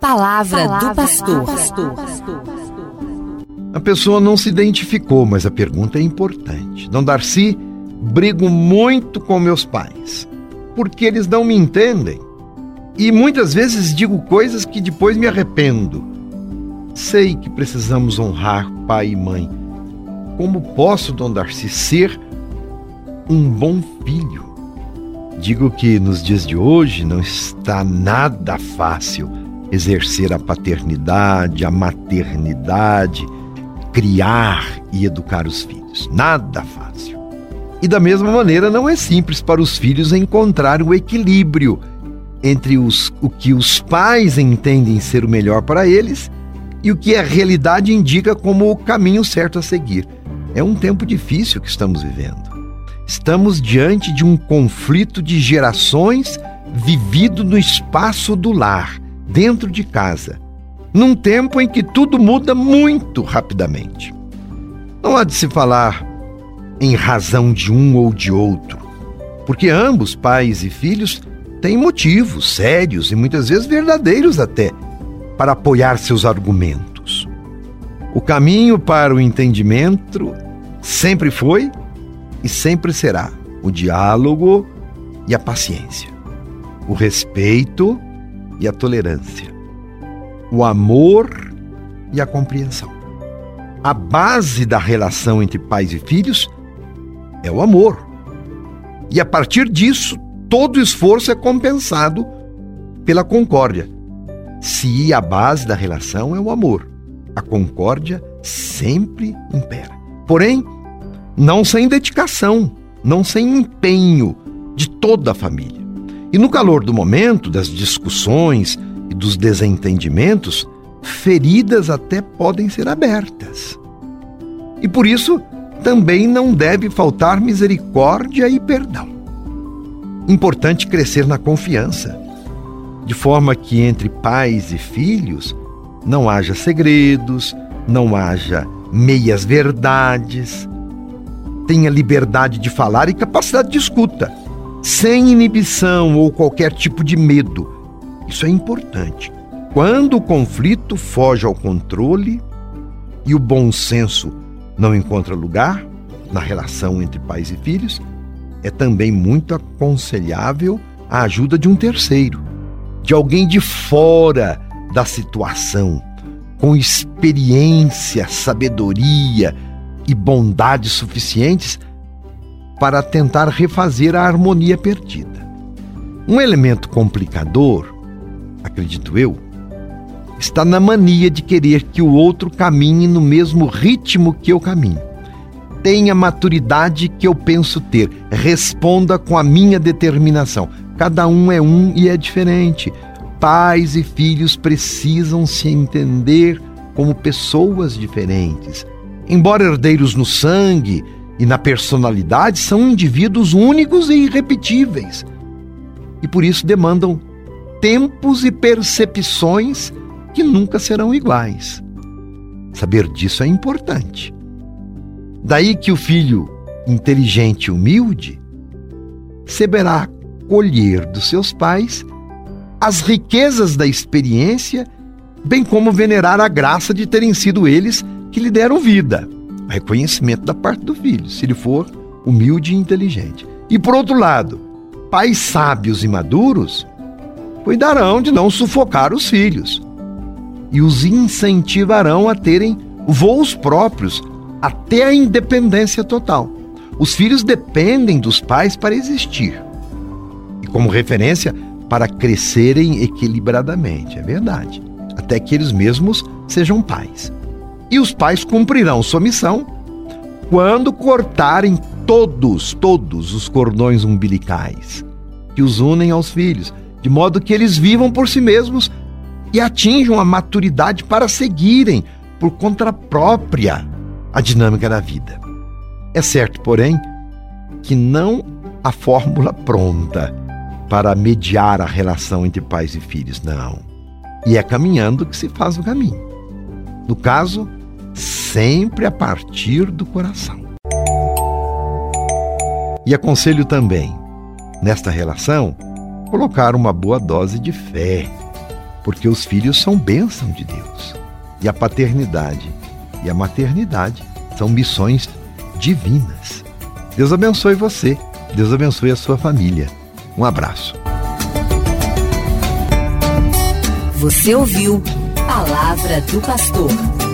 Palavra, Palavra do pastor. pastor. A pessoa não se identificou, mas a pergunta é importante. Dom Darcy, brigo muito com meus pais, porque eles não me entendem. E muitas vezes digo coisas que depois me arrependo. Sei que precisamos honrar pai e mãe. Como posso, Dom Darcy, ser um bom filho? Digo que nos dias de hoje não está nada fácil exercer a paternidade, a maternidade, criar e educar os filhos. Nada fácil. E da mesma maneira, não é simples para os filhos encontrar o equilíbrio entre os, o que os pais entendem ser o melhor para eles e o que a realidade indica como o caminho certo a seguir. É um tempo difícil que estamos vivendo. Estamos diante de um conflito de gerações vivido no espaço do lar dentro de casa, num tempo em que tudo muda muito rapidamente. Não há de se falar em razão de um ou de outro, porque ambos, pais e filhos, têm motivos sérios e muitas vezes verdadeiros até para apoiar seus argumentos. O caminho para o entendimento sempre foi e sempre será o diálogo e a paciência, o respeito e a tolerância, o amor e a compreensão. A base da relação entre pais e filhos é o amor. E a partir disso, todo esforço é compensado pela concórdia. Se a base da relação é o amor, a concórdia sempre impera. Porém, não sem dedicação, não sem empenho de toda a família. E no calor do momento, das discussões e dos desentendimentos, feridas até podem ser abertas. E por isso, também não deve faltar misericórdia e perdão. Importante crescer na confiança, de forma que entre pais e filhos não haja segredos, não haja meias verdades, tenha liberdade de falar e capacidade de escuta sem inibição ou qualquer tipo de medo. Isso é importante. Quando o conflito foge ao controle e o bom senso não encontra lugar na relação entre pais e filhos, é também muito aconselhável a ajuda de um terceiro, de alguém de fora da situação, com experiência, sabedoria e bondade suficientes para tentar refazer a harmonia perdida. Um elemento complicador, acredito eu, está na mania de querer que o outro caminhe no mesmo ritmo que eu caminho. Tenha a maturidade que eu penso ter, responda com a minha determinação. Cada um é um e é diferente. Pais e filhos precisam se entender como pessoas diferentes. Embora herdeiros no sangue, e na personalidade são indivíduos únicos e irrepetíveis. E por isso demandam tempos e percepções que nunca serão iguais. Saber disso é importante. Daí que o filho inteligente e humilde saberá colher dos seus pais as riquezas da experiência, bem como venerar a graça de terem sido eles que lhe deram vida reconhecimento da parte do filho, se ele for humilde e inteligente. E por outro lado, pais sábios e maduros cuidarão de não sufocar os filhos e os incentivarão a terem voos próprios até a independência total. Os filhos dependem dos pais para existir e, como referência, para crescerem equilibradamente, é verdade, até que eles mesmos sejam pais. E os pais cumprirão sua missão quando cortarem todos, todos os cordões umbilicais que os unem aos filhos, de modo que eles vivam por si mesmos e atinjam a maturidade para seguirem por conta própria a dinâmica da vida. É certo, porém, que não há fórmula pronta para mediar a relação entre pais e filhos, não. E é caminhando que se faz o caminho. No caso, sempre a partir do coração. E aconselho também, nesta relação, colocar uma boa dose de fé, porque os filhos são bênção de Deus. E a paternidade e a maternidade são missões divinas. Deus abençoe você, Deus abençoe a sua família. Um abraço. Você ouviu Palavra do Pastor.